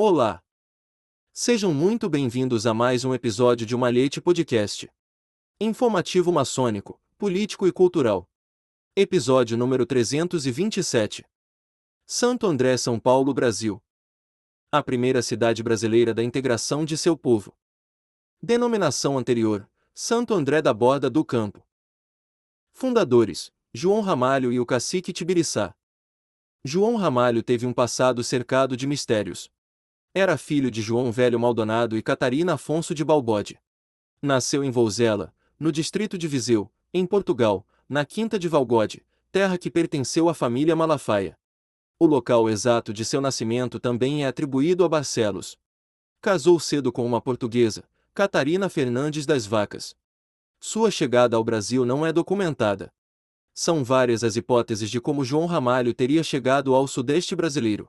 Olá! Sejam muito bem-vindos a mais um episódio de Malhete Podcast. Informativo maçônico, político e cultural. Episódio número 327. Santo André, São Paulo, Brasil. A primeira cidade brasileira da integração de seu povo. Denominação anterior: Santo André da Borda do Campo. Fundadores: João Ramalho e o cacique Tibiriçá. João Ramalho teve um passado cercado de mistérios. Era filho de João Velho Maldonado e Catarina Afonso de Balbode. Nasceu em Vouzela, no distrito de Viseu, em Portugal, na Quinta de Valgode, terra que pertenceu à família Malafaia. O local exato de seu nascimento também é atribuído a Barcelos. Casou cedo com uma portuguesa, Catarina Fernandes das Vacas. Sua chegada ao Brasil não é documentada. São várias as hipóteses de como João Ramalho teria chegado ao sudeste brasileiro.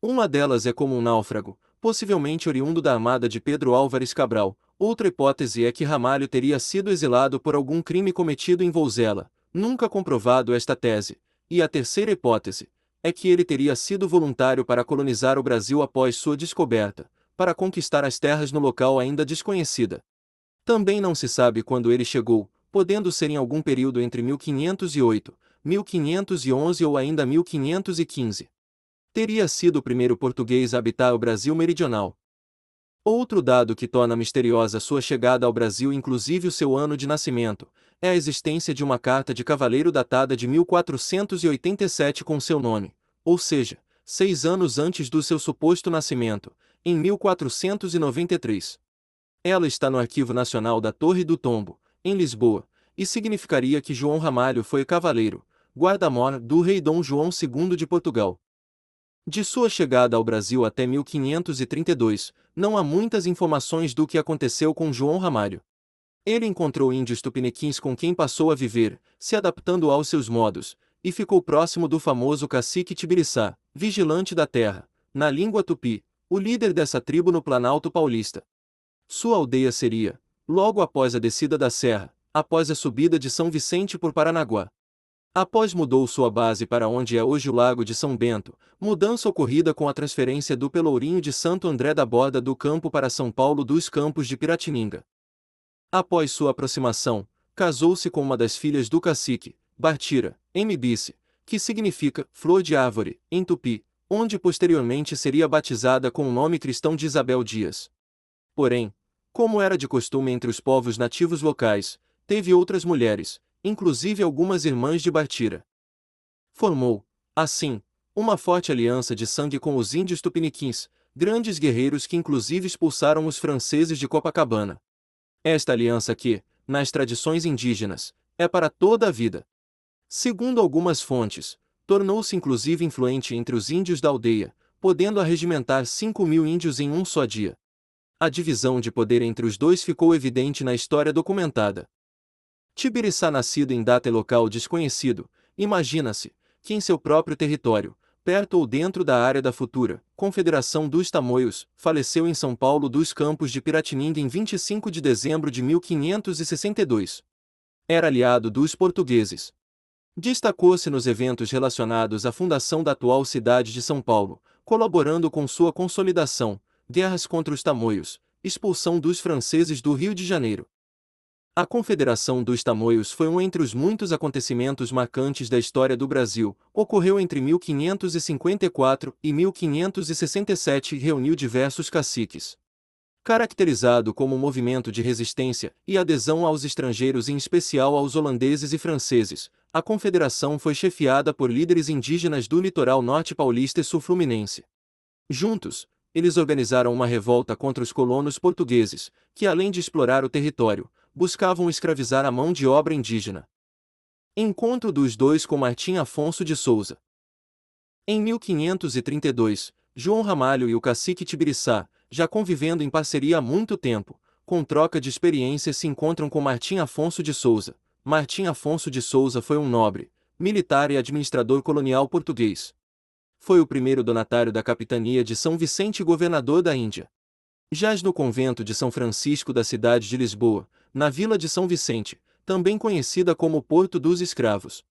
Uma delas é como um náufrago, possivelmente oriundo da armada de Pedro Álvares Cabral. Outra hipótese é que Ramalho teria sido exilado por algum crime cometido em Vouzela, nunca comprovado esta tese. E a terceira hipótese é que ele teria sido voluntário para colonizar o Brasil após sua descoberta, para conquistar as terras no local ainda desconhecida. Também não se sabe quando ele chegou, podendo ser em algum período entre 1508, 1511 ou ainda 1515. Teria sido o primeiro português a habitar o Brasil meridional. Outro dado que torna misteriosa sua chegada ao Brasil, inclusive o seu ano de nascimento, é a existência de uma carta de cavaleiro datada de 1487 com seu nome, ou seja, seis anos antes do seu suposto nascimento, em 1493. Ela está no Arquivo Nacional da Torre do Tombo, em Lisboa, e significaria que João Ramalho foi cavaleiro, guarda-mor do rei Dom João II de Portugal. De sua chegada ao Brasil até 1532, não há muitas informações do que aconteceu com João Ramalho. Ele encontrou índios tupiniquins com quem passou a viver, se adaptando aos seus modos, e ficou próximo do famoso cacique Tibiriçá, vigilante da terra, na língua tupi, o líder dessa tribo no Planalto Paulista. Sua aldeia seria, logo após a descida da serra, após a subida de São Vicente por Paranaguá. Após mudou sua base para onde é hoje o Lago de São Bento, mudança ocorrida com a transferência do Pelourinho de Santo André da Borda do Campo para São Paulo dos Campos de Piratininga. Após sua aproximação, casou-se com uma das filhas do cacique, Bartira, Mbice, que significa flor de árvore, em tupi, onde posteriormente seria batizada com o nome cristão de Isabel Dias. Porém, como era de costume entre os povos nativos locais, teve outras mulheres, inclusive algumas irmãs de Bartira. Formou, assim, uma forte aliança de sangue com os índios tupiniquins, grandes guerreiros que inclusive expulsaram os franceses de Copacabana. Esta aliança que, nas tradições indígenas, é para toda a vida. Segundo algumas fontes, tornou-se inclusive influente entre os índios da aldeia, podendo arregimentar 5 mil índios em um só dia. A divisão de poder entre os dois ficou evidente na história documentada. Tibiriçá nascido em data e local desconhecido, imagina-se, que em seu próprio território, perto ou dentro da área da futura Confederação dos Tamoios, faleceu em São Paulo dos Campos de Piratininga em 25 de dezembro de 1562. Era aliado dos portugueses. Destacou-se nos eventos relacionados à fundação da atual cidade de São Paulo, colaborando com sua consolidação, guerras contra os tamoios, expulsão dos franceses do Rio de Janeiro. A Confederação dos Tamoios foi um entre os muitos acontecimentos marcantes da história do Brasil. Ocorreu entre 1554 e 1567 e reuniu diversos caciques. Caracterizado como um movimento de resistência e adesão aos estrangeiros, em especial aos holandeses e franceses, a confederação foi chefiada por líderes indígenas do litoral norte paulista e sul-fluminense. Juntos, eles organizaram uma revolta contra os colonos portugueses, que além de explorar o território, buscavam escravizar a mão de obra indígena. Encontro dos dois com Martim Afonso de Souza. Em 1532, João Ramalho e o cacique Tibiriçá, já convivendo em parceria há muito tempo, com troca de experiências se encontram com Martim Afonso de Souza. Martim Afonso de Souza foi um nobre, militar e administrador colonial português, foi o primeiro donatário da capitania de São Vicente e governador da Índia. Jaz no convento de São Francisco da cidade de Lisboa, na vila de São Vicente, também conhecida como Porto dos Escravos.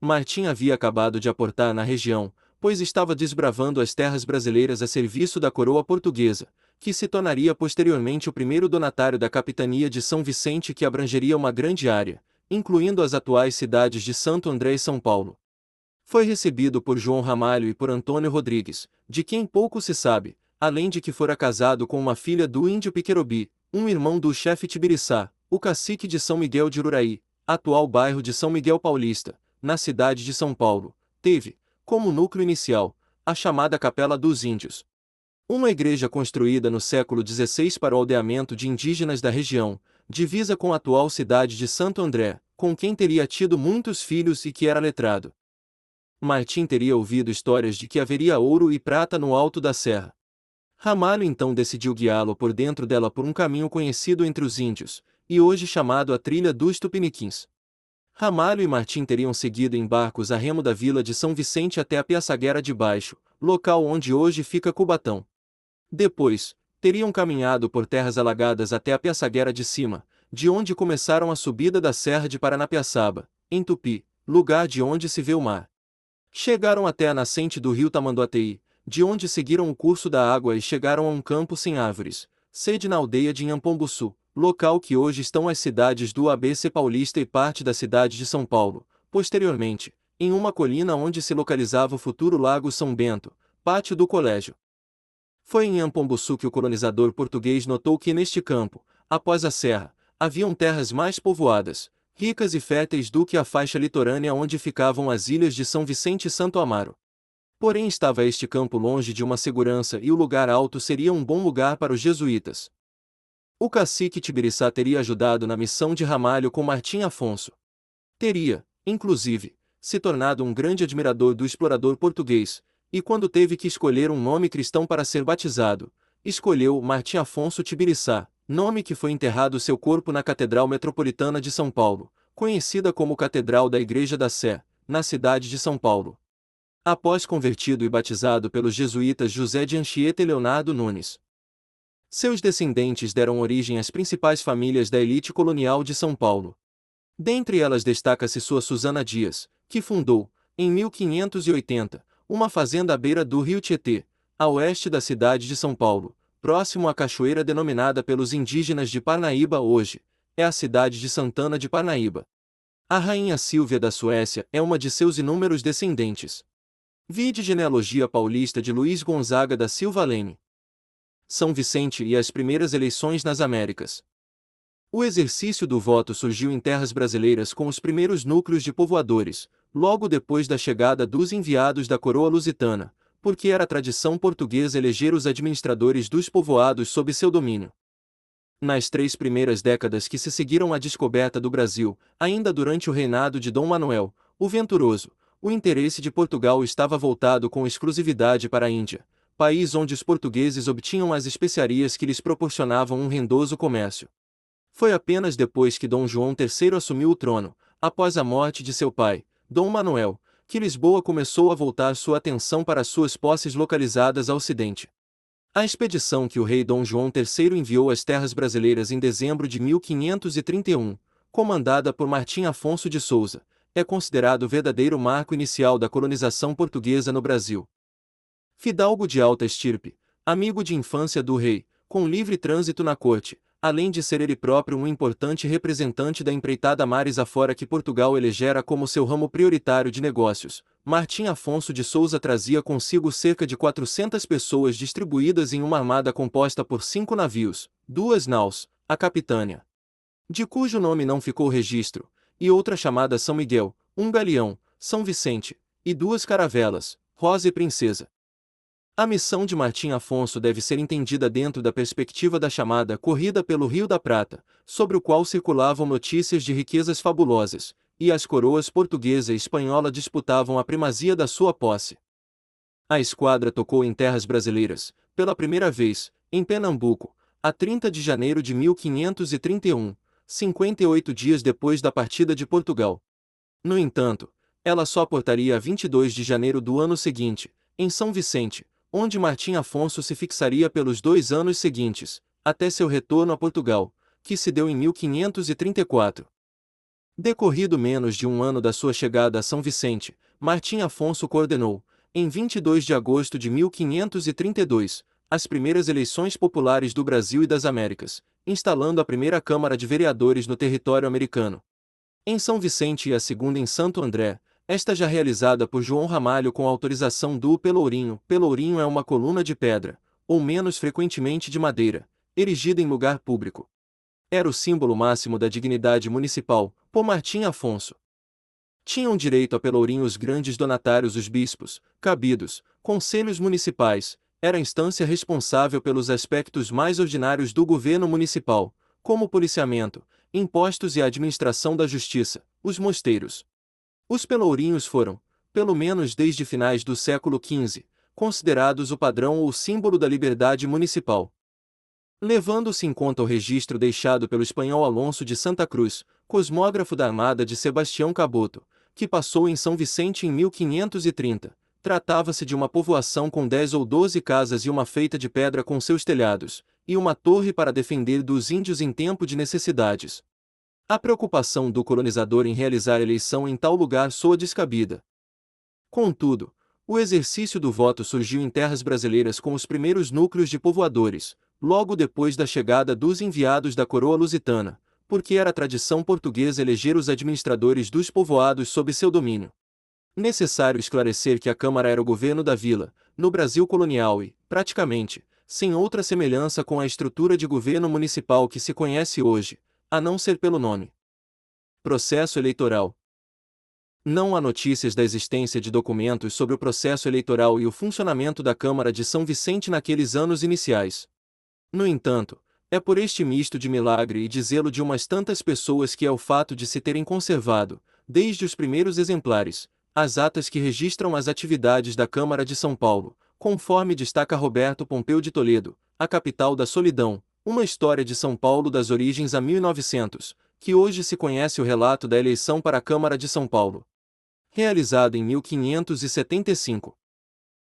Martim havia acabado de aportar na região, pois estava desbravando as terras brasileiras a serviço da coroa portuguesa, que se tornaria posteriormente o primeiro donatário da capitania de São Vicente que abrangeria uma grande área, incluindo as atuais cidades de Santo André e São Paulo. Foi recebido por João Ramalho e por Antônio Rodrigues, de quem pouco se sabe, além de que fora casado com uma filha do índio Piquerobi, um irmão do chefe Tibiriçá, o cacique de São Miguel de Ururaí, atual bairro de São Miguel Paulista, na cidade de São Paulo, teve, como núcleo inicial, a chamada Capela dos Índios. Uma igreja construída no século XVI para o aldeamento de indígenas da região, divisa com a atual cidade de Santo André, com quem teria tido muitos filhos e que era letrado. Martim teria ouvido histórias de que haveria ouro e prata no alto da serra. Ramalho então decidiu guiá-lo por dentro dela por um caminho conhecido entre os índios, e hoje chamado a Trilha dos Tupiniquins. Ramalho e Martim teriam seguido em barcos a remo da vila de São Vicente até a Piaçaguera de Baixo, local onde hoje fica Cubatão. Depois, teriam caminhado por terras alagadas até a Piaçaguera de Cima, de onde começaram a subida da Serra de Paranapiaçaba, em Tupi, lugar de onde se vê o mar. Chegaram até a nascente do rio Tamanduateí, de onde seguiram o curso da água e chegaram a um campo sem árvores, sede na aldeia de Inhampombuçu, local que hoje estão as cidades do ABC Paulista e parte da cidade de São Paulo. Posteriormente, em uma colina onde se localizava o futuro Lago São Bento, pátio do colégio. Foi em Ampombuçu que o colonizador português notou que neste campo, após a serra, haviam terras mais povoadas, ricas e férteis do que a faixa litorânea onde ficavam as ilhas de São Vicente e Santo Amaro. Porém estava este campo longe de uma segurança e o lugar alto seria um bom lugar para os jesuítas. O cacique Tibiriçá teria ajudado na missão de Ramalho com Martim Afonso. Teria, inclusive, se tornado um grande admirador do explorador português, e quando teve que escolher um nome cristão para ser batizado, escolheu Martim Afonso Tibiriçá, nome que foi enterrado seu corpo na Catedral Metropolitana de São Paulo, conhecida como Catedral da Igreja da Sé, na cidade de São Paulo. Após convertido e batizado pelos jesuítas José de Anchieta e Leonardo Nunes, seus descendentes deram origem às principais famílias da elite colonial de São Paulo. Dentre elas destaca-se sua Susana Dias, que fundou, em 1580, uma fazenda à beira do rio Tietê, a oeste da cidade de São Paulo, próximo à cachoeira denominada pelos indígenas de Parnaíba hoje, é a cidade de Santana de Parnaíba. A rainha Silvia da Suécia é uma de seus inúmeros descendentes. Vide genealogia paulista de Luiz Gonzaga da Silva Lene. São Vicente e as primeiras eleições nas Américas. O exercício do voto surgiu em terras brasileiras com os primeiros núcleos de povoadores, logo depois da chegada dos enviados da coroa lusitana, porque era tradição portuguesa eleger os administradores dos povoados sob seu domínio. Nas três primeiras décadas que se seguiram à descoberta do Brasil, ainda durante o reinado de Dom Manuel, o Venturoso, o interesse de Portugal estava voltado com exclusividade para a Índia, país onde os portugueses obtinham as especiarias que lhes proporcionavam um rendoso comércio. Foi apenas depois que Dom João III assumiu o trono, após a morte de seu pai, Dom Manuel, que Lisboa começou a voltar sua atenção para suas posses localizadas ao ocidente. A expedição que o rei Dom João III enviou às terras brasileiras em dezembro de 1531, comandada por Martim Afonso de Souza, é considerado o verdadeiro marco inicial da colonização portuguesa no Brasil. Fidalgo de alta estirpe, amigo de infância do rei, com livre trânsito na corte, além de ser ele próprio um importante representante da empreitada mares afora que Portugal elegera como seu ramo prioritário de negócios, Martim Afonso de Souza trazia consigo cerca de 400 pessoas distribuídas em uma armada composta por cinco navios, duas naus, a Capitânia, de cujo nome não ficou registro, e outra chamada São Miguel, um galeão, São Vicente, e duas caravelas, Rosa e Princesa. A missão de Martim Afonso deve ser entendida dentro da perspectiva da chamada Corrida pelo Rio da Prata, sobre o qual circulavam notícias de riquezas fabulosas, e as coroas portuguesa e espanhola disputavam a primazia da sua posse. A esquadra tocou em terras brasileiras, pela primeira vez, em Pernambuco, a 30 de janeiro de 1531, 58 dias depois da partida de Portugal. No entanto, ela só portaria a 22 de janeiro do ano seguinte, em São Vicente, onde Martim Afonso se fixaria pelos dois anos seguintes, até seu retorno a Portugal, que se deu em 1534. Decorrido menos de um ano da sua chegada a São Vicente, Martim Afonso coordenou, em 22 de agosto de 1532, as primeiras eleições populares do Brasil e das Américas, instalando a primeira Câmara de Vereadores no território americano. Em São Vicente e a segunda em Santo André, esta já realizada por João Ramalho com autorização do Pelourinho. Pelourinho é uma coluna de pedra, ou menos frequentemente de madeira, erigida em lugar público. Era o símbolo máximo da dignidade municipal, por Martim Afonso. Tinham direito a Pelourinho os grandes donatários os bispos, cabidos, conselhos municipais, era a instância responsável pelos aspectos mais ordinários do governo municipal, como policiamento, impostos e administração da justiça, os mosteiros. Os pelourinhos foram, pelo menos desde finais do século XV, considerados o padrão ou símbolo da liberdade municipal. Levando-se em conta o registro deixado pelo espanhol Alonso de Santa Cruz, cosmógrafo da armada de Sebastião Caboto, que passou em São Vicente em 1530, tratava-se de uma povoação com dez ou doze casas e uma feita de pedra com seus telhados, e uma torre para defender dos índios em tempo de necessidades. A preocupação do colonizador em realizar eleição em tal lugar soa descabida. Contudo, o exercício do voto surgiu em terras brasileiras com os primeiros núcleos de povoadores, logo depois da chegada dos enviados da coroa lusitana, porque era tradição portuguesa eleger os administradores dos povoados sob seu domínio. Necessário esclarecer que a Câmara era o governo da vila, no Brasil colonial e, praticamente, sem outra semelhança com a estrutura de governo municipal que se conhece hoje, a não ser pelo nome. Processo eleitoral. Não há notícias da existência de documentos sobre o processo eleitoral e o funcionamento da Câmara de São Vicente naqueles anos iniciais. No entanto, é por este misto de milagre e de zelo de umas tantas pessoas que é o fato de se terem conservado, desde os primeiros exemplares, as atas que registram as atividades da Câmara de São Paulo, conforme destaca Roberto Pompeu de Toledo, a capital da solidão, uma história de São Paulo das origens a 1900, que hoje se conhece o relato da eleição para a Câmara de São Paulo. Realizado em 1575.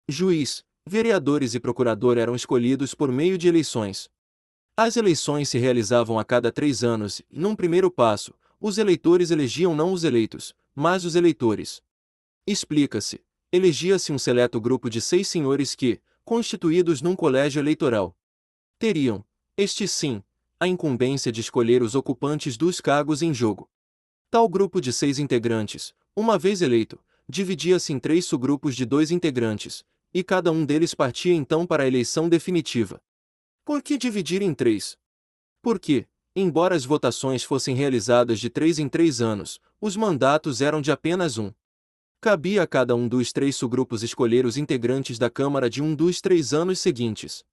Juiz, vereadores e procurador eram escolhidos por meio de eleições. As eleições se realizavam a cada três anos e, num primeiro passo, os eleitores elegiam não os eleitos, mas os eleitores. Explica-se. Elegia-se um seleto grupo de seis senhores que, constituídos num colégio eleitoral, teriam, este sim, a incumbência de escolher os ocupantes dos cargos em jogo. Tal grupo de seis integrantes, uma vez eleito, dividia-se em três subgrupos de dois integrantes, e cada um deles partia então para a eleição definitiva. Por que dividir em três? Porque, embora as votações fossem realizadas de três em três anos, os mandatos eram de apenas um. Cabia a cada um dos três subgrupos escolher os integrantes da Câmara de um dos três anos seguintes.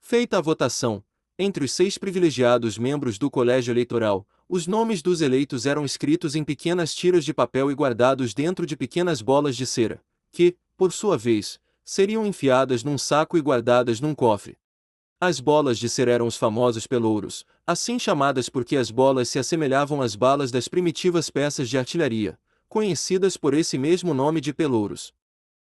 Feita a votação, entre os seis privilegiados membros do colégio eleitoral, os nomes dos eleitos eram escritos em pequenas tiras de papel e guardados dentro de pequenas bolas de cera, que, por sua vez, seriam enfiadas num saco e guardadas num cofre. As bolas de cera eram os famosos pelouros, assim chamadas porque as bolas se assemelhavam às balas das primitivas peças de artilharia, conhecidas por esse mesmo nome de pelouros.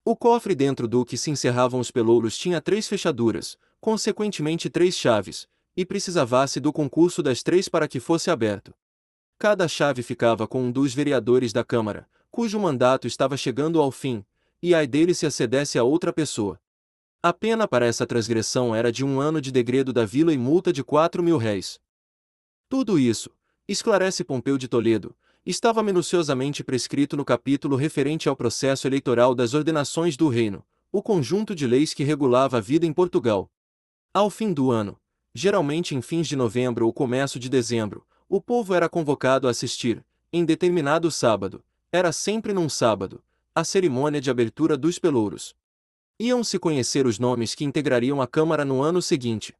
O cofre dentro do que se encerravam os pelouros tinha três fechaduras, consequentemente três chaves, e precisava-se do concurso das três para que fosse aberto. Cada chave ficava com um dos vereadores da Câmara, cujo mandato estava chegando ao fim, e ai dele se acedesse a outra pessoa. A pena para essa transgressão era de um ano de degredo da vila e multa de quatro mil réis. Tudo isso, esclarece Pompeu de Toledo, estava minuciosamente prescrito no capítulo referente ao processo eleitoral das ordenações do reino, o conjunto de leis que regulava a vida em Portugal. Ao fim do ano, geralmente em fins de novembro ou começo de dezembro, o povo era convocado a assistir, em determinado sábado, era sempre num sábado, a cerimônia de abertura dos pelouros. Iam-se conhecer os nomes que integrariam a Câmara no ano seguinte.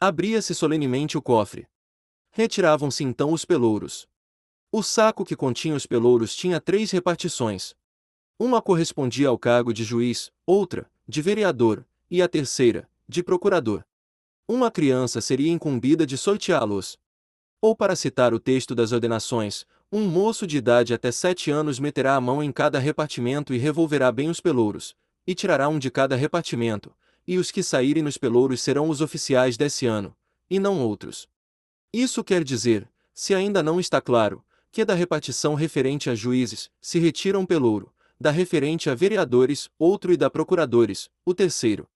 Abria-se solenemente o cofre. Retiravam-se então os pelouros. O saco que continha os pelouros tinha três repartições. Uma correspondia ao cargo de juiz, outra, de vereador, e a terceira, de procurador. Uma criança seria incumbida de sorteá-los. Ou para citar o texto das ordenações, um moço de idade até sete anos meterá a mão em cada repartimento e revolverá bem os pelouros, e tirará um de cada repartimento, e os que saírem nos pelouros serão os oficiais desse ano, e não outros. Isso quer dizer, se ainda não está claro, que da repartição referente a juízes, se retira um pelouro, da referente a vereadores, outro e da procuradores, o terceiro.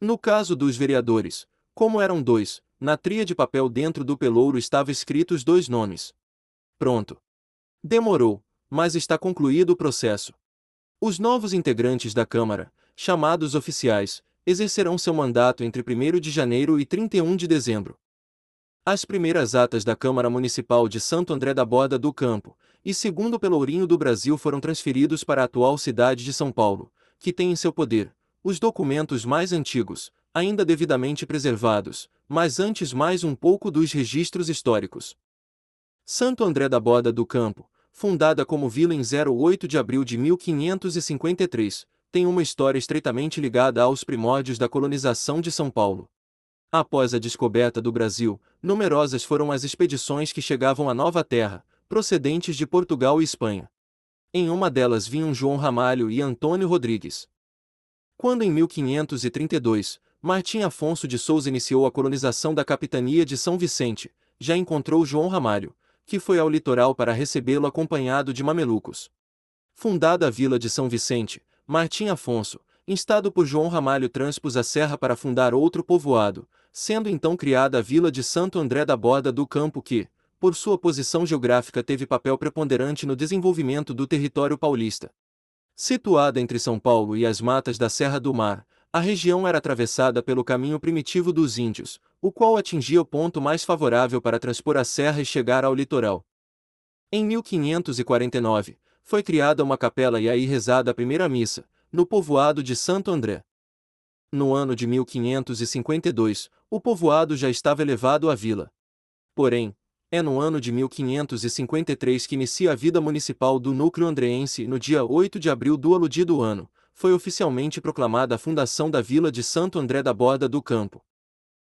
No caso dos vereadores, como eram dois, na tria de papel dentro do pelouro estavam escritos dois nomes. Pronto. Demorou, mas está concluído o processo. Os novos integrantes da Câmara, chamados oficiais, exercerão seu mandato entre 1 de janeiro e 31 de dezembro. As primeiras atas da Câmara Municipal de Santo André da Borda do Campo, e segundo Pelourinho do Brasil foram transferidos para a atual cidade de São Paulo, que tem em seu poder os documentos mais antigos, ainda devidamente preservados, mas antes mais um pouco dos registros históricos. Santo André da Borda do Campo, fundada como vila em 08 de abril de 1553, tem uma história estreitamente ligada aos primórdios da colonização de São Paulo. Após a descoberta do Brasil, numerosas foram as expedições que chegavam à Nova Terra, procedentes de Portugal e Espanha. Em uma delas vinham João Ramalho e Antônio Rodrigues. Quando em 1532, Martim Afonso de Souza iniciou a colonização da capitania de São Vicente, já encontrou João Ramalho, que foi ao litoral para recebê-lo acompanhado de mamelucos. Fundada a vila de São Vicente, Martim Afonso, instado por João Ramalho transpus a serra para fundar outro povoado, sendo então criada a vila de Santo André da Borda do Campo que, por sua posição geográfica teve papel preponderante no desenvolvimento do território paulista. Situada entre São Paulo e as matas da Serra do Mar, a região era atravessada pelo caminho primitivo dos índios, o qual atingia o ponto mais favorável para transpor a serra e chegar ao litoral. Em 1549, foi criada uma capela e aí rezada a primeira missa, no povoado de Santo André. No ano de 1552, o povoado já estava elevado à vila. Porém, é no ano de 1553 que inicia a vida municipal do núcleo andreense e no dia 8 de abril do aludido ano, foi oficialmente proclamada a fundação da vila de Santo André da Borda do Campo.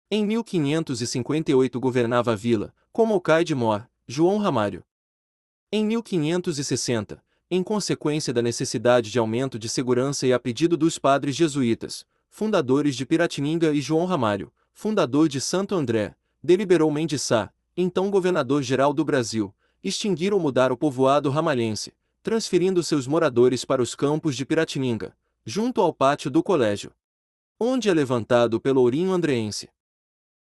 Em 1558 governava a vila, como Alcaide de Mor, João Ramário. Em 1560, em consequência da necessidade de aumento de segurança e a pedido dos padres jesuítas, fundadores de Piratininga e João Ramalho, fundador de Santo André, deliberou Mendes Sá, então governador-geral do Brasil, extinguir ou mudar o povoado ramalhense, transferindo seus moradores para os campos de Piratininga, junto ao pátio do colégio, onde é levantado o Pelourinho Andreense.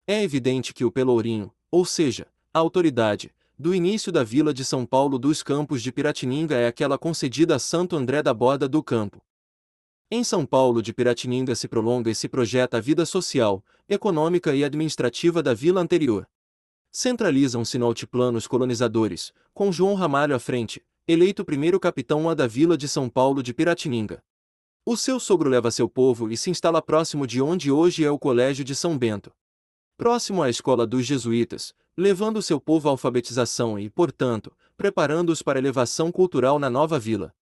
É evidente que o Pelourinho, ou seja, a autoridade, do início da vila de São Paulo dos Campos de Piratininga é aquela concedida a Santo André da Borda do Campo, em São Paulo de Piratininga se prolonga e se projeta a vida social, econômica e administrativa da vila anterior. Centralizam-se no altiplano os colonizadores, com João Ramalho à frente, eleito primeiro capitão A da vila de São Paulo de Piratininga. O seu sogro leva seu povo e se instala próximo de onde hoje é o Colégio de São Bento. Próximo à escola dos jesuítas, levando seu povo à alfabetização e, portanto, preparando-os para elevação cultural na nova vila.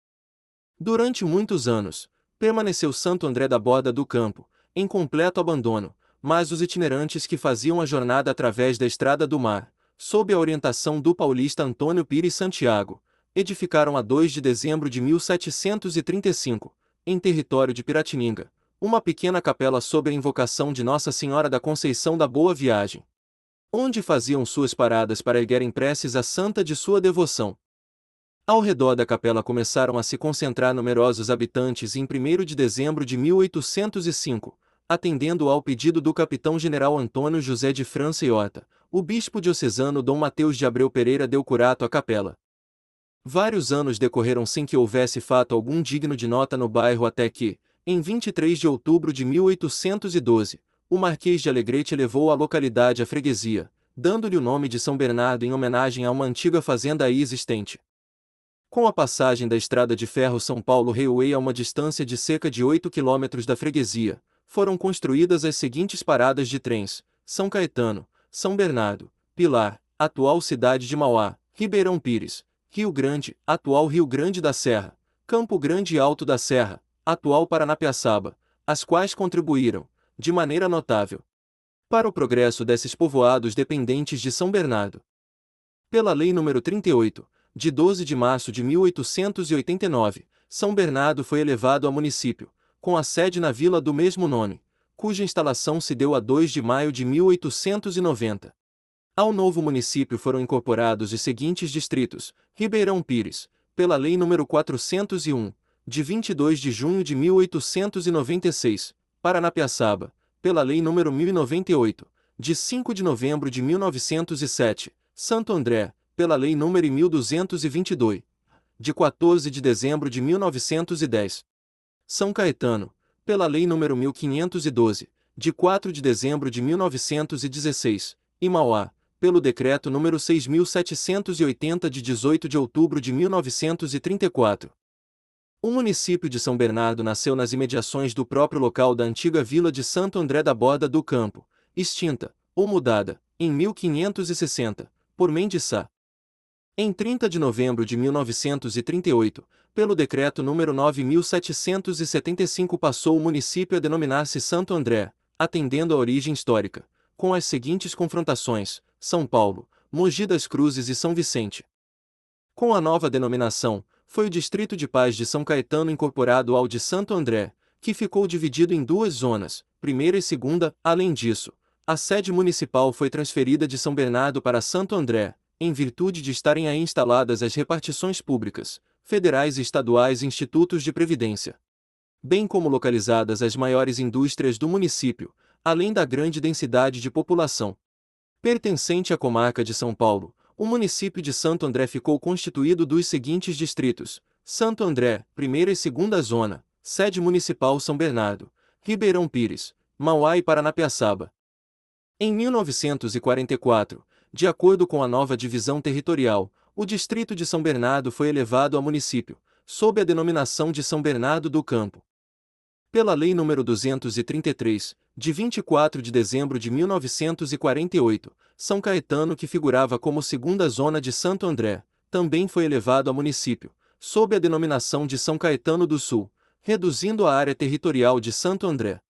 Durante muitos anos, permaneceu Santo André da Borda do Campo, em completo abandono, mas os itinerantes que faziam a jornada através da Estrada do Mar, sob a orientação do paulista Antônio Pires Santiago, edificaram a 2 de dezembro de 1735, em território de Piratininga, uma pequena capela sob a invocação de Nossa Senhora da Conceição da Boa Viagem, onde faziam suas paradas para erguerem preces à santa de sua devoção. Ao redor da capela começaram a se concentrar numerosos habitantes em 1 de dezembro de 1805, atendendo ao pedido do capitão-general Antônio José de França e Horta, o bispo diocesano Dom Mateus de Abreu Pereira deu curato à capela. Vários anos decorreram sem que houvesse fato algum digno de nota no bairro até que, em 23 de outubro de 1812, o Marquês de Alegrete levou a localidade à freguesia, dando-lhe o nome de São Bernardo em homenagem a uma antiga fazenda aí existente. Com a passagem da estrada de ferro São Paulo Railway a uma distância de cerca de 8 quilômetros da freguesia, foram construídas as seguintes paradas de trens: São Caetano, São Bernardo, Pilar, atual cidade de Mauá, Ribeirão Pires, Rio Grande, atual Rio Grande da Serra, Campo Grande e Alto da Serra, atual Paranapiaçaba, as quais contribuíram, de maneira notável, para o progresso desses povoados dependentes de São Bernardo. Pela Lei nº 38, de 12 de março de 1889, São Bernardo foi elevado a município, com a sede na vila do mesmo nome, cuja instalação se deu a 2 de maio de 1890. Ao novo município foram incorporados os seguintes distritos: Ribeirão Pires, pela Lei nº 401, de 22 de junho de 1896, Paranapiaçaba, pela Lei nº 1098, de 5 de novembro de 1907, Santo André, pela Lei nº 1222, de 14 de dezembro de 1910. São Caetano, pela Lei nº 1512, de 4 de dezembro de 1916, e Mauá, pelo Decreto nº 6780 de 18 de outubro de 1934. O município de São Bernardo nasceu nas imediações do próprio local da antiga vila de Santo André da Borda do Campo, extinta, ou mudada, em 1560, por Mendiçá. Em 30 de novembro de 1938, pelo decreto número 9775 passou o município a denominar-se Santo André, atendendo à origem histórica, com as seguintes confrontações: São Paulo, Mogi das Cruzes e São Vicente. Com a nova denominação, foi o Distrito de Paz de São Caetano incorporado ao de Santo André, que ficou dividido em duas zonas, primeira e segunda. Além disso, a sede municipal foi transferida de São Bernardo para Santo André, em virtude de estarem aí instaladas as repartições públicas, federais e estaduais e institutos de previdência. Bem como localizadas as maiores indústrias do município, além da grande densidade de população. Pertencente à comarca de São Paulo, o município de Santo André ficou constituído dos seguintes distritos: Santo André, primeira e segunda zona, sede municipal São Bernardo, Ribeirão Pires, Mauá e Paranapiaçaba. Em 1944, de acordo com a nova divisão territorial, o distrito de São Bernardo foi elevado a município, sob a denominação de São Bernardo do Campo. Pela Lei nº 233, de 24 de dezembro de 1948, São Caetano, que figurava como segunda zona de Santo André, também foi elevado a município, sob a denominação de São Caetano do Sul, reduzindo a área territorial de Santo André.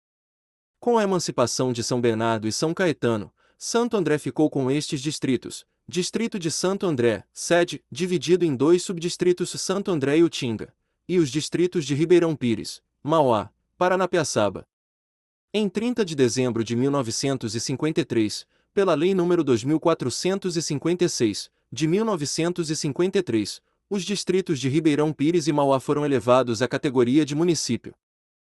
Com a emancipação de São Bernardo e São Caetano, Santo André ficou com estes distritos: Distrito de Santo André, sede, dividido em dois subdistritos Santo André e Utinga, e os distritos de Ribeirão Pires, Mauá, Paranapiaçaba. Em 30 de dezembro de 1953, pela Lei nº 2456, de 1953, os distritos de Ribeirão Pires e Mauá foram elevados à categoria de município.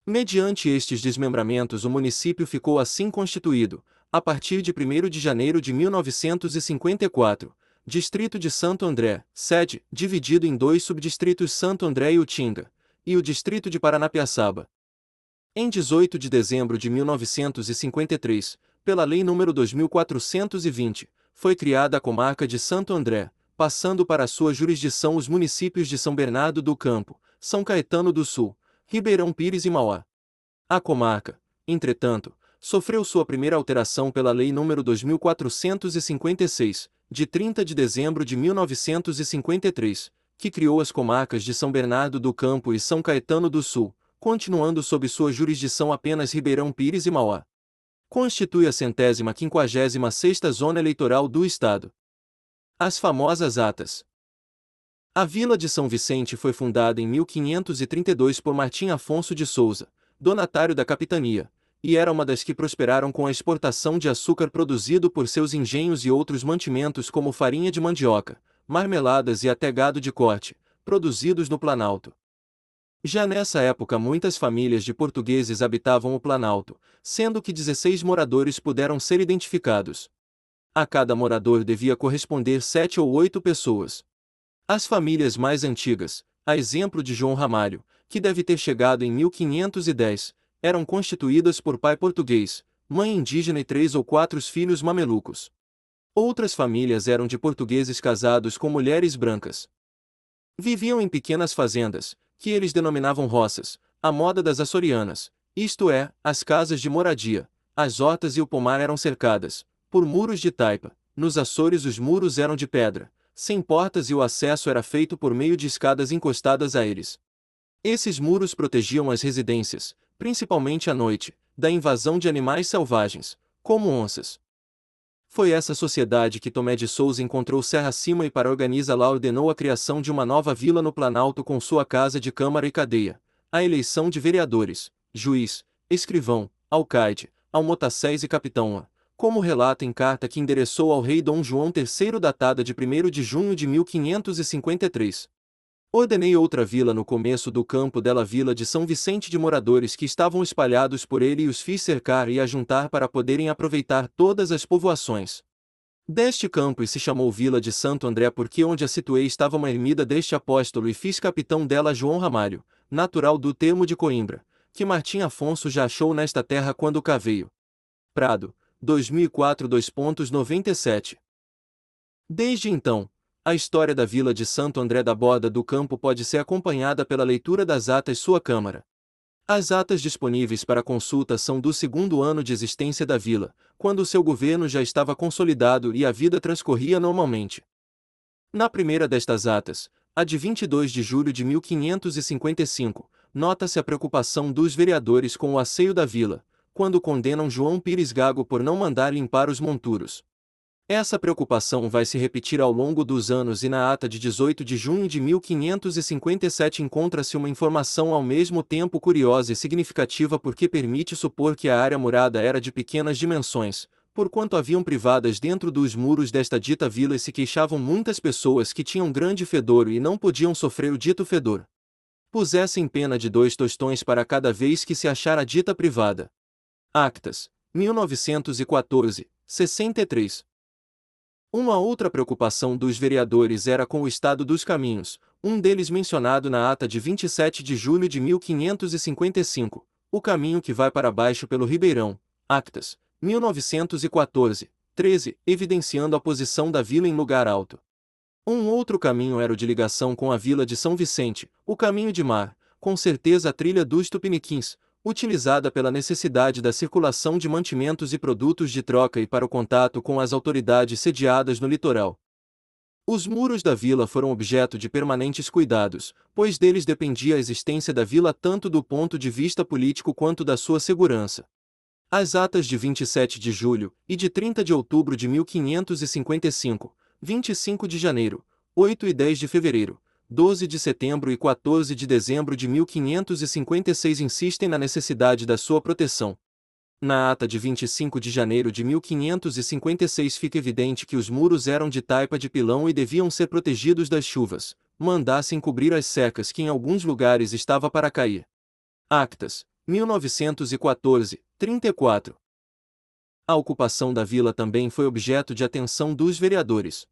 Mediante estes desmembramentos, o município ficou assim constituído, a partir de 1 de janeiro de 1954, Distrito de Santo André, sede, dividido em dois subdistritos Santo André e Utinga, e o Distrito de Paranapiaçaba. Em 18 de dezembro de 1953, pela Lei nº 2420, foi criada a comarca de Santo André, passando para sua jurisdição os municípios de São Bernardo do Campo, São Caetano do Sul, Ribeirão Pires e Mauá. A comarca, entretanto, sofreu sua primeira alteração pela Lei nº 2456, de 30 de dezembro de 1953, que criou as comarcas de São Bernardo do Campo e São Caetano do Sul, continuando sob sua jurisdição apenas Ribeirão Pires e Mauá. Constitui a centésima quinquagésima sexta zona eleitoral do Estado. As famosas atas. A Vila de São Vicente foi fundada em 1532 por Martim Afonso de Souza, donatário da capitania, e era uma das que prosperaram com a exportação de açúcar produzido por seus engenhos e outros mantimentos como farinha de mandioca, marmeladas e até gado de corte, produzidos no Planalto. Já nessa época muitas famílias de portugueses habitavam o Planalto, sendo que 16 moradores puderam ser identificados. A cada morador devia corresponder sete ou oito pessoas. As famílias mais antigas, a exemplo de João Ramalho, que deve ter chegado em 1510, eram constituídas por pai português, mãe indígena e três ou quatro filhos mamelucos. Outras famílias eram de portugueses casados com mulheres brancas. Viviam em pequenas fazendas, que eles denominavam roças, a moda das açorianas, isto é, as casas de moradia. As hortas e o pomar eram cercadas, por muros de taipa, nos Açores os muros eram de pedra, sem portas e o acesso era feito por meio de escadas encostadas a eles. Esses muros protegiam as residências, principalmente à noite, da invasão de animais selvagens, como onças. Foi essa sociedade que Tomé de Souza encontrou serra acima e para organiza lá ordenou a criação de uma nova vila no Planalto com sua casa de câmara e cadeia, a eleição de vereadores, juiz, escrivão, alcaide, almotacés e capitão, como relata em carta que endereçou ao rei Dom João III datada de 1 de junho de 1553. Ordenei outra vila no começo do campo dela vila de São Vicente de moradores que estavam espalhados por ele e os fiz cercar e ajuntar para poderem aproveitar todas as povoações. Deste campo e se chamou Vila de Santo André porque onde a situei estava uma ermida deste apóstolo e fiz capitão dela João Ramalho, natural do termo de Coimbra, que Martim Afonso já achou nesta terra quando caveio. Prado, 2004 2.97 Desde então, a história da vila de Santo André da Borda do Campo pode ser acompanhada pela leitura das atas sua Câmara. As atas disponíveis para consulta são do segundo ano de existência da vila, quando seu governo já estava consolidado e a vida transcorria normalmente. Na primeira destas atas, a de 22 de julho de 1555, nota-se a preocupação dos vereadores com o asseio da vila, quando condenam João Pires Gago por não mandar limpar os monturos. Essa preocupação vai se repetir ao longo dos anos e na ata de 18 de junho de 1557 encontra-se uma informação ao mesmo tempo curiosa e significativa porque permite supor que a área murada era de pequenas dimensões, porquanto haviam privadas dentro dos muros desta dita vila e se queixavam muitas pessoas que tinham grande fedor e não podiam sofrer o dito fedor. Pusessem pena de dois tostões para cada vez que se achar a dita privada. Actas, 1914, 63. Uma outra preocupação dos vereadores era com o estado dos caminhos, um deles mencionado na ata de 27 de julho de 1555, o caminho que vai para baixo pelo Ribeirão, Actas, 1914, 13, evidenciando a posição da vila em lugar alto. Um outro caminho era o de ligação com a vila de São Vicente, o caminho de mar, com certeza a trilha dos Tupiniquins, utilizada pela necessidade da circulação de mantimentos e produtos de troca e para o contato com as autoridades sediadas no litoral. Os muros da vila foram objeto de permanentes cuidados, pois deles dependia a existência da vila tanto do ponto de vista político quanto da sua segurança. As atas de 27 de julho e de 30 de outubro de 1555, 25 de janeiro, 8 e 10 de fevereiro, 12 de setembro e 14 de dezembro de 1556 insistem na necessidade da sua proteção. Na ata de 25 de janeiro de 1556 fica evidente que os muros eram de taipa de pilão e deviam ser protegidos das chuvas, mandassem cobrir as secas que em alguns lugares estava para cair. Actas, 1914, 34. A ocupação da vila também foi objeto de atenção dos vereadores.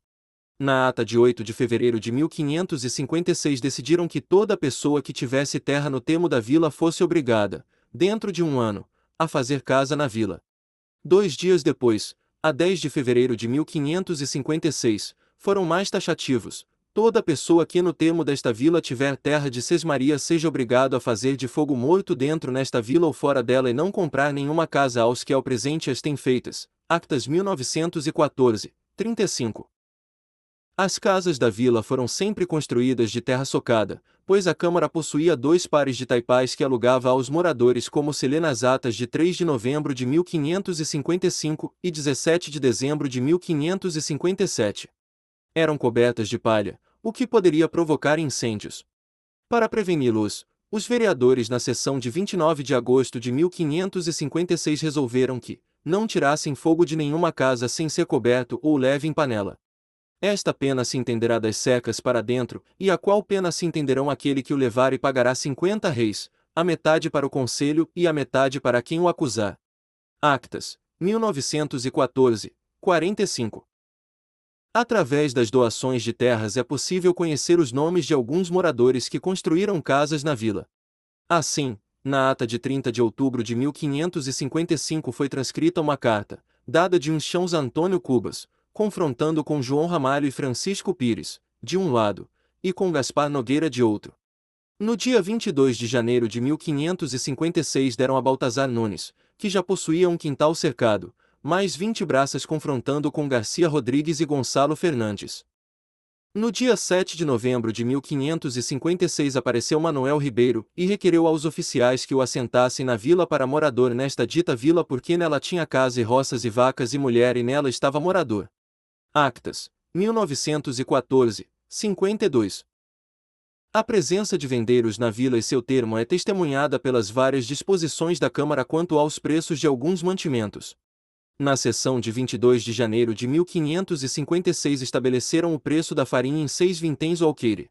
Na ata de 8 de fevereiro de 1556 decidiram que toda pessoa que tivesse terra no termo da vila fosse obrigada, dentro de um ano, a fazer casa na vila. Dois dias depois, a 10 de fevereiro de 1556, foram mais taxativos. Toda pessoa que no termo desta vila tiver terra de sesmaria seja obrigado a fazer de fogo morto dentro nesta vila ou fora dela e não comprar nenhuma casa aos que ao presente as têm feitas. Actas 1914, 35. As casas da vila foram sempre construídas de terra socada, pois a Câmara possuía dois pares de taipais que alugava aos moradores como se lê nas atas de 3 de novembro de 1555 e 17 de dezembro de 1557. Eram cobertas de palha, o que poderia provocar incêndios. Para preveni-los, os vereadores na sessão de 29 de agosto de 1556 resolveram que não tirassem fogo de nenhuma casa sem ser coberto ou leve em panela. Esta pena se entenderá das secas para dentro, e a qual pena se entenderão aquele que o levar e pagará cinquenta reis, a metade para o conselho e a metade para quem o acusar. Actas, 1914, 45. Através das doações de terras é possível conhecer os nomes de alguns moradores que construíram casas na vila. Assim, na ata de 30 de outubro de 1555 foi transcrita uma carta, dada de uns chãos Antônio Cubas, confrontando com João Ramalho e Francisco Pires, de um lado, e com Gaspar Nogueira de outro. No dia 22 de janeiro de 1556 deram a Baltazar Nunes, que já possuía um quintal cercado, mais 20 braças confrontando com Garcia Rodrigues e Gonçalo Fernandes. No dia 7 de novembro de 1556 apareceu Manuel Ribeiro e requereu aos oficiais que o assentassem na vila para morador nesta dita vila porque nela tinha casa e roças e vacas e mulher e nela estava morador. Actas, 1914, 52. A presença de vendeiros na vila e seu termo é testemunhada pelas várias disposições da Câmara quanto aos preços de alguns mantimentos. Na sessão de 22 de janeiro de 1556 estabeleceram o preço da farinha em seis vinténs o alqueire.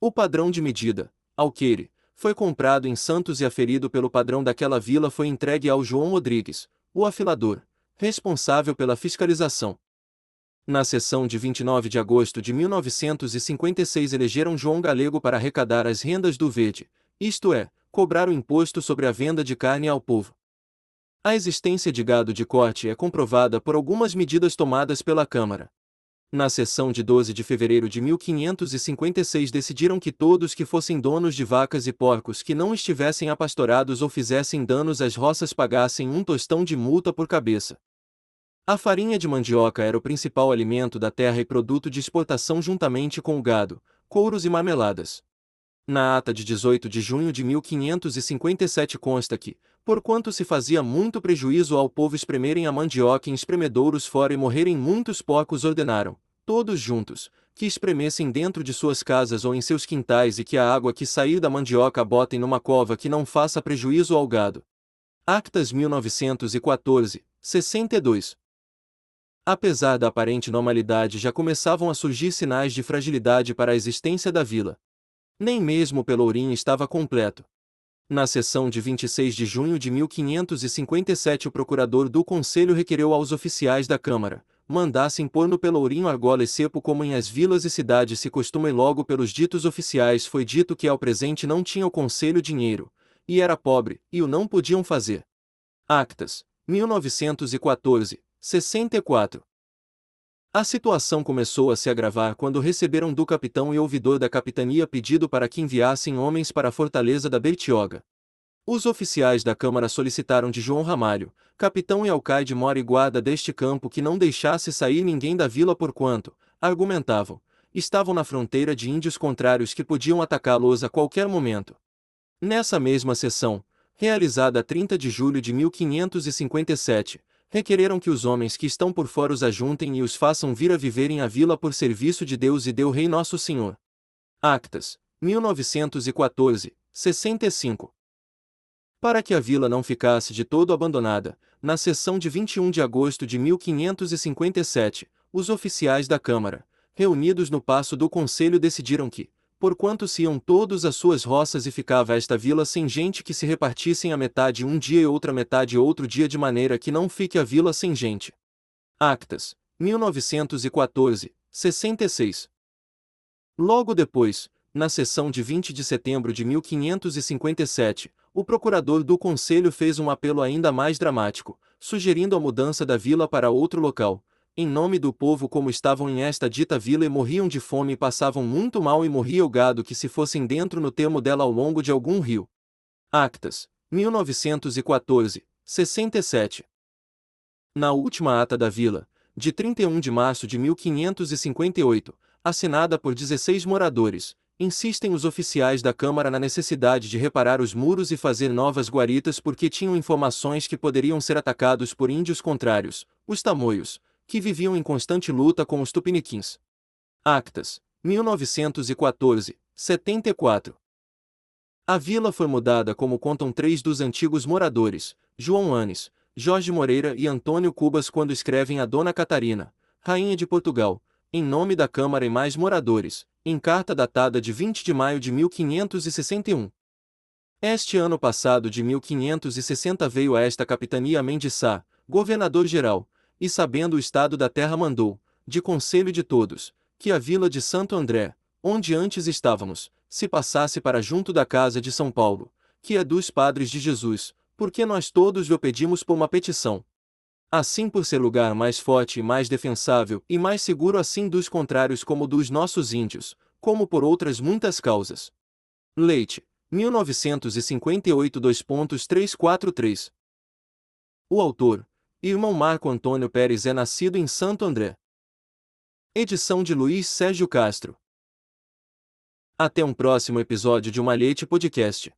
O padrão de medida, alqueire, foi comprado em Santos e aferido pelo padrão daquela vila foi entregue ao João Rodrigues, o afilador, responsável pela fiscalização. Na sessão de 29 de agosto de 1956 elegeram João Galego para arrecadar as rendas do verde, isto é, cobrar o imposto sobre a venda de carne ao povo. A existência de gado de corte é comprovada por algumas medidas tomadas pela Câmara. Na sessão de 12 de fevereiro de 1556 decidiram que todos que fossem donos de vacas e porcos que não estivessem apastorados ou fizessem danos às roças pagassem um tostão de multa por cabeça. A farinha de mandioca era o principal alimento da terra e produto de exportação juntamente com o gado, couros e marmeladas. Na ata de 18 de junho de 1557 consta que, porquanto se fazia muito prejuízo ao povo espremerem a mandioca em espremedouros fora e morrerem muitos porcos ordenaram, todos juntos, que espremessem dentro de suas casas ou em seus quintais e que a água que sair da mandioca botem numa cova que não faça prejuízo ao gado. Actas 1914, 62 Apesar da aparente normalidade já começavam a surgir sinais de fragilidade para a existência da vila. Nem mesmo Pelourinho estava completo. Na sessão de 26 de junho de 1557 o procurador do Conselho requereu aos oficiais da Câmara, mandassem pôr no Pelourinho argola e cepo como em as vilas e cidades se costuma e logo pelos ditos oficiais foi dito que ao presente não tinha o Conselho dinheiro, e era pobre, e o não podiam fazer. Actas, 1914, 64. A situação começou a se agravar quando receberam do capitão e ouvidor da capitania pedido para que enviassem homens para a fortaleza da Bertioga. Os oficiais da Câmara solicitaram de João Ramalho, capitão e alcaide mora e guarda deste campo que não deixasse sair ninguém da vila porquanto, argumentavam, estavam na fronteira de índios contrários que podiam atacá-los a qualquer momento. Nessa mesma sessão, realizada a 30 de julho de 1557, requereram que os homens que estão por fora os ajuntem e os façam vir a viverem a vila por serviço de Deus e deu Rei Nosso Senhor. Actas, 1914, 65. Para que a vila não ficasse de todo abandonada, na sessão de 21 de agosto de 1557, os oficiais da Câmara, reunidos no passo do Conselho decidiram que, porquanto se iam todos às suas roças e ficava esta vila sem gente que se repartissem a metade um dia e outra metade outro dia de maneira que não fique a vila sem gente. Actas, 1914, 66. Logo depois, na sessão de 20 de setembro de 1557, o procurador do conselho fez um apelo ainda mais dramático, sugerindo a mudança da vila para outro local, em nome do povo como estavam em esta dita vila e morriam de fome e passavam muito mal e morria o gado que se fossem dentro no termo dela ao longo de algum rio. Actas, 1914, 67. Na última ata da vila, de 31 de março de 1558, assinada por 16 moradores, insistem os oficiais da Câmara na necessidade de reparar os muros e fazer novas guaritas porque tinham informações que poderiam ser atacados por índios contrários, os tamoios, que viviam em constante luta com os tupiniquins. Actas, 1914, 74. A vila foi mudada como contam três dos antigos moradores, João Anes, Jorge Moreira e Antônio Cubas quando escrevem a Dona Catarina, Rainha de Portugal, em nome da Câmara e mais moradores, em carta datada de 20 de maio de 1561. Este ano passado de 1560 veio a esta capitania Mendiçá, governador-geral, e sabendo o estado da terra mandou, de conselho de todos, que a vila de Santo André, onde antes estávamos, se passasse para junto da casa de São Paulo, que é dos padres de Jesus, porque nós todos lhe pedimos por uma petição. Assim por ser lugar mais forte e mais defensável e mais seguro assim dos contrários como dos nossos índios, como por outras muitas causas. Leite, 1958 2.343 O autor, Irmão Marco Antônio Pérez é nascido em Santo André. Edição de Luiz Sérgio Castro. Até um próximo episódio de Malhete Podcast.